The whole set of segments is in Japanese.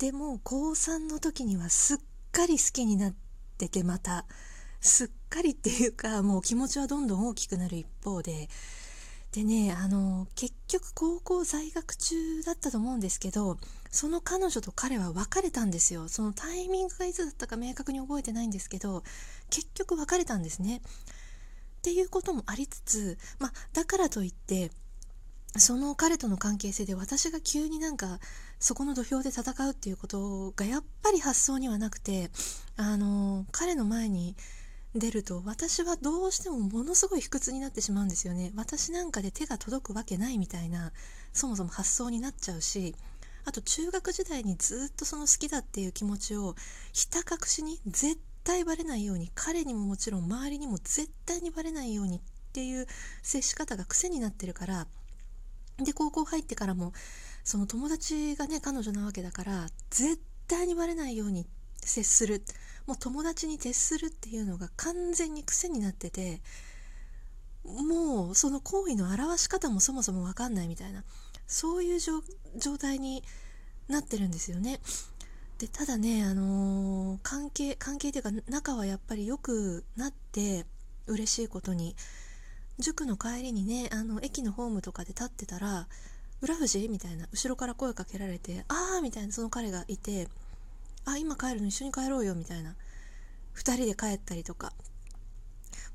でも高3の時にはすっかり好きになっててまたすっかりっていうかもう気持ちはどんどん大きくなる一方ででねあの結局高校在学中だったと思うんですけどその彼女と彼は別れたんですよ。そのタイミングがいつだったか明確に覚えてないんですけど結局別れたんですね。っていうこともありつつまあだからといってその彼との関係性で私が急になんかそこの土俵で戦うっていうことがやっぱり発想にはなくてあの彼の前に出ると私はどうしてもものすごい卑屈になってしまうんですよね。私なんかで手が届くわけないみたいなそもそも発想になっちゃうしあと中学時代にずっとその好きだっていう気持ちをひた隠しに絶対バレないように彼にももちろん周りにも絶対にバレないようにっていう接し方が癖になってるからで高校入ってからもその友達がね彼女なわけだから絶対にバレないように接するもう友達に徹するっていうのが完全に癖になっててもうその行為の表し方もそもそも分かんないみたいなそういう状態になってるんですよね。でただね、あのー、関係関係というか仲はやっぱり良くなって嬉しいことに塾の帰りにねあの駅のホームとかで立ってたら「浦富みたいな後ろから声かけられて「ああ」みたいなその彼がいてあ今帰るの一緒に帰ろうよみたいな2人で帰ったりとか。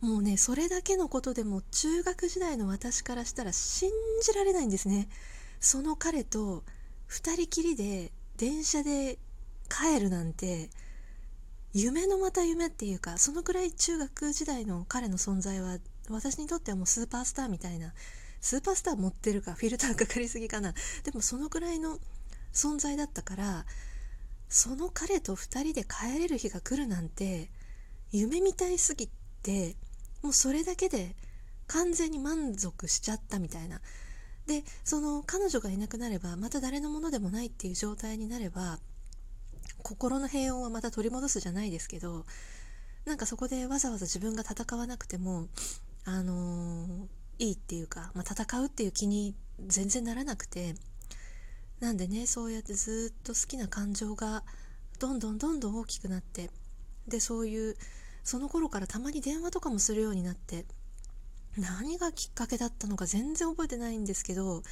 もうねそれだけのことでも中学時代の私からしたら信じられないんですね。その彼と2人きりで電車で帰るなんて夢のまた夢っていうかそのくらい中学時代の彼の存在は私にとってはもうスーパースターみたいなスーパースター持ってるかフィルターかかりすぎかな。でもそのくらいの存在だったからその彼と2人で帰れる日が来るなんて夢みたいすぎてもうそれだけで完全に満足しちゃったみたいな。でその彼女がいなくなればまた誰のものでもないっていう状態になれば心の平穏はまた取り戻すじゃないですけどなんかそこでわざわざ自分が戦わなくてもあのー、いいっていうか、まあ、戦うっていう気に全然ならなくてなんでねそうやってずっと好きな感情がどんどんどんどん大きくなってでそういうその頃からたまに電話とかもするようになって何がきっかけだったのか全然覚えてないんですけど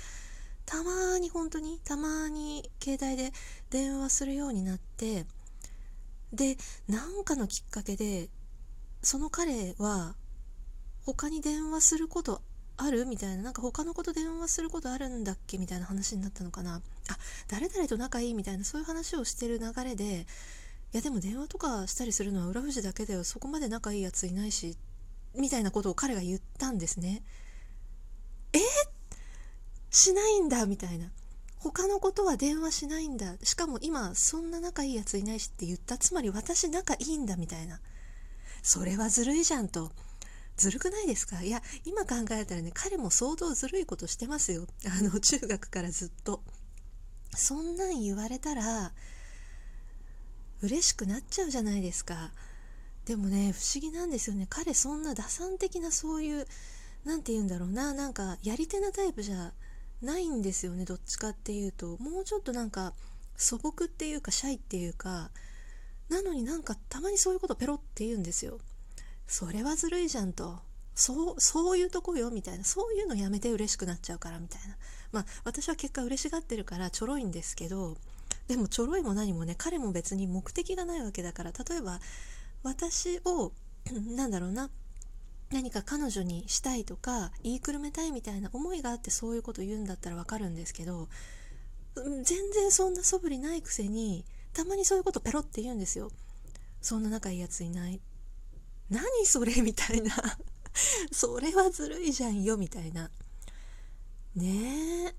たまに本当にたまに携帯で電話するようになってで何かのきっかけでその彼は他に電話することある？みたいななんか他の子と電話することあるんだっけ？みたいな話になったのかな。あ誰々と仲いい？みたいなそういう話をしてる流れでいやでも電話とかしたりするのは浦富士だけだよ。そこまで仲いいやついないしみたいなことを彼が言ったんですね。えしないんだみたいな。他のことは電話しないんだ。しかも今そんな仲いいやついないしって言った。つまり私仲いいんだみたいな。それはずるいじゃんと。ずるくないですか？いや今考えたらね彼も相当ずるいことしてますよ。あの中学からずっと。そんなん言われたら嬉しくなっちゃうじゃないですか。でもね不思議なんですよね。彼そんな打算的なそういう何て言うんだろうな。なんかやり手なタイプじゃないんですよねどっちかっていうと。もうちょっとなんか素朴っていうかシャイっていうかなのになんかたまにそういうことペロって言うんですよ。それはずるいじゃんと。そうそういうとこよみたいな。そういうのやめて嬉しくなっちゃうからみたいな。まあ私は結果嬉しがってるからちょろいんですけどでもちょろいも何もね彼も別に目的がないわけだから例えば私をなんだろうな何か彼女にしたいとか言いくるめたいみたいな思いがあってそういうこと言うんだったらわかるんですけど全然そんな素振りないくせにたまにそういうことペロって言うんですよ。そんな仲いいやついない。何それみたいな。それはずるいじゃんよみたいな。ねえ。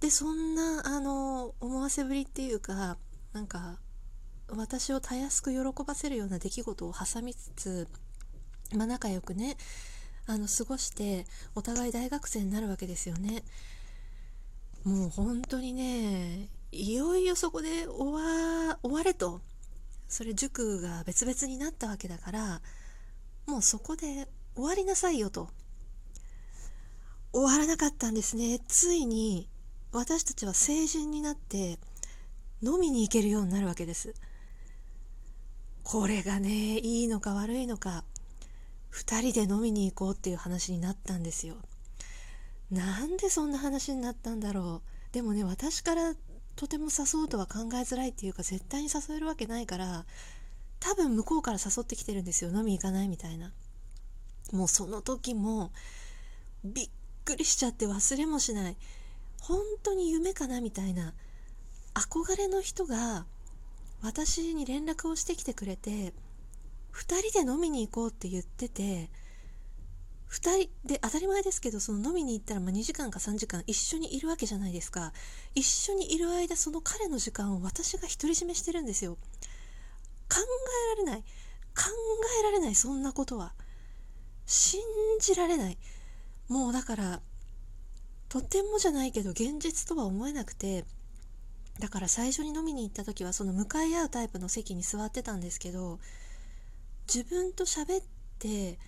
でそんなあの思わせぶりっていうかなんか私をたやすく喜ばせるような出来事を挟みつつ、まあ、仲良くねあの過ごしてお互い大学生になるわけですよね。もう本当にねいよいよそこで終わ終われと。それ塾が別々になったわけだからもうそこで終わりなさいよと。終わらなかったんですね。ついに私たちは成人になって飲みに行けるようになるわけです。これがねいいのか悪いのか。2人で飲みに行こうっていう話になったんですよ。なんでそんな話になったんだろう。でもね私からとても誘うとは考えづらいっていうか絶対に誘えるわけないから多分向こうから誘ってきてるんですよ。飲み行かないみたいな。もうその時もびっくりしちゃって忘れもしない。本当に夢かなみたいな。憧れの人が私に連絡をしてきてくれて2人で飲みに行こうって言ってて2人で当たり前ですけどその飲みに行ったらま2時間か3時間一緒にいるわけじゃないですか。一緒にいる間その彼の時間を私が独り占めしてるんですよ。考えられない。考えられないそんなことは。信じられない。もうだからとてもじゃないけど現実とは思えなくてだから最初に飲みに行った時はその向かい合うタイプの席に座ってたんですけど自分と喋って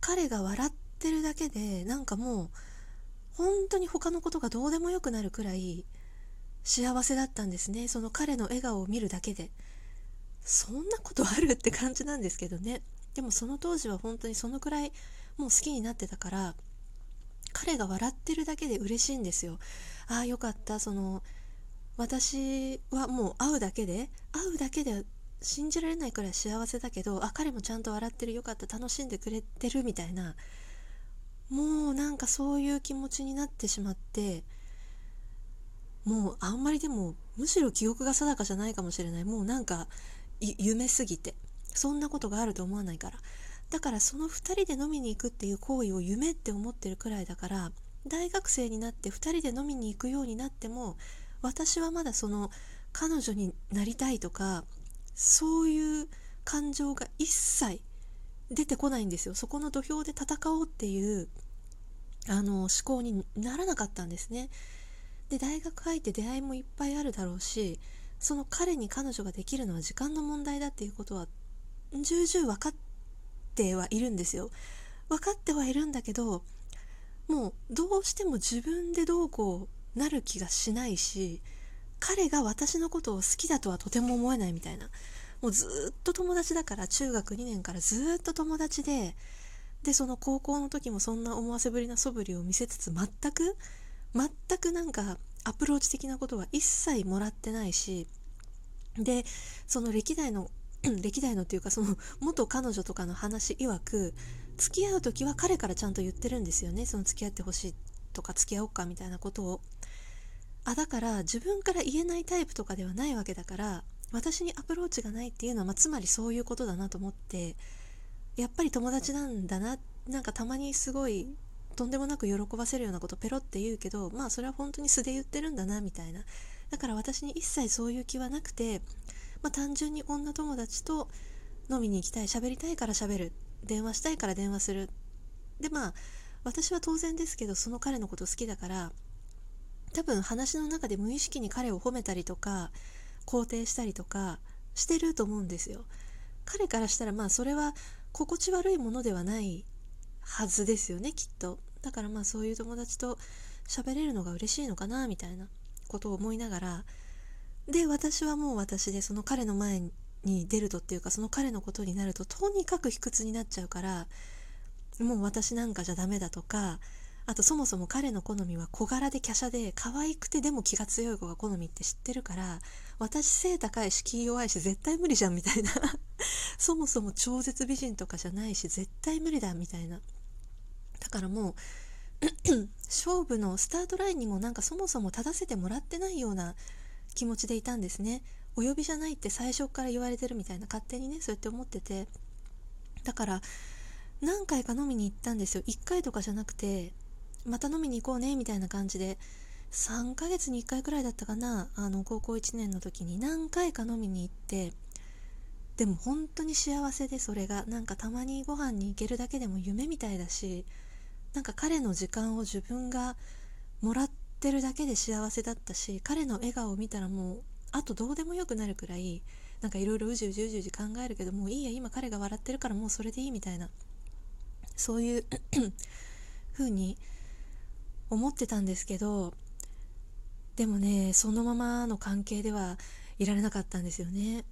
彼が笑ってるだけでなんかもう本当に他のことがどうでもよくなるくらい幸せだったんですね。その彼の笑顔を見るだけで。そんなことあるって感じなんですけどね。でもその当時は本当にそのくらいもう好きになってたから彼が笑ってるだけで嬉しいんですよ。ああよかった。その私はもう会うだけで会うだけで信じられないくらい幸せだけどあ彼もちゃんと笑ってるよかった楽しんでくれてるみたいなもうなんかそういう気持ちになってしまってもうあんまりでもむしろ記憶が定かじゃないかもしれない。もうなんか夢すぎてそんなことがあると思わないから。だからその2人で飲みに行くっていう行為を夢って思ってるくらいだから大学生になって2人で飲みに行くようになっても私はまだその彼女になりたいとかそういう感情が一切出てこないんですよ。そこの土俵で戦おうっていうあの思考にならなかったんですね。で大学入って出会いもいっぱいあるだろうしその彼に彼女ができるのは時間の問題だっていうことは重々分かってはいるんですよ。分かってはいるんだけどもうどうしても自分でどうこうなる気がしないし彼が私のことを好きだとはとても思えないみたいな。もうずっと友達だから中学2年からずっと友達ででその高校の時もそんな思わせぶりな素振りを見せつつ全く全くなんかアプローチ的なことは一切もらってないしでその歴代の 歴代のっていうかその元彼女とかの話曰く付き合う時は彼からちゃんと言ってるんですよね。その付き合ってほしいとか付き合おうかみたいなことを。あだから自分から言えないタイプとかではないわけだから私にアプローチがないっていうのは、まあ、つまりそういうことだなと思ってやっぱり友達なんだななんかたまにすごいとんでもなく喜ばせるようなことペロって言うけどまあそれは本当に素で言ってるんだなみたいな。だから私に一切そういう気はなくて、まあ、単純に女友達と飲みに行きたい喋りたいから喋る。電話したいから電話する。でまあ私は当然ですけどその彼のこと好きだから多分話の中で無意識に彼を褒めたりとか肯定したりとかしてると思うんですよ。彼からしたらまあそれは心地悪いものではないはずですよねきっと。だからまあそういう友達と喋れるのが嬉しいのかなみたいなことを思いながらで私はもう私でその彼の前に出るとっていうかその彼のことになるととにかく卑屈になっちゃうからもう私なんかじゃダメだとかあとそもそも彼の好みは小柄で華奢で可愛くてでも気が強い子が好みって知ってるから私背高いし気弱いし絶対無理じゃんみたいな。そもそも超絶美人とかじゃないし絶対無理だみたいな。だからもう 勝負のスタートラインにもなんかそもそも立たせてもらってないような気持ちでいたんですね。お呼びじゃないって最初から言われてるみたいな勝手にねそうやって思ってて。だから何回か飲みに行ったんですよ。1回とかじゃなくてまた飲みに行こうねみたいな感じで3ヶ月に1回くらいだったかなあの高校1年の時に何回か飲みに行ってでも本当に幸せでそれがなんかたまにご飯に行けるだけでも夢みたいだしなんか彼の時間を自分がもらってるだけで幸せだったし彼の笑顔を見たらもうあとどうでもよくなるくらいなんかいろいろうじうじうじうじ考えるけどもういいや今彼が笑ってるからもうそれでいいみたいなそういう風に思ってたんですけどでもねそのままの関係ではいられなかったんですよね。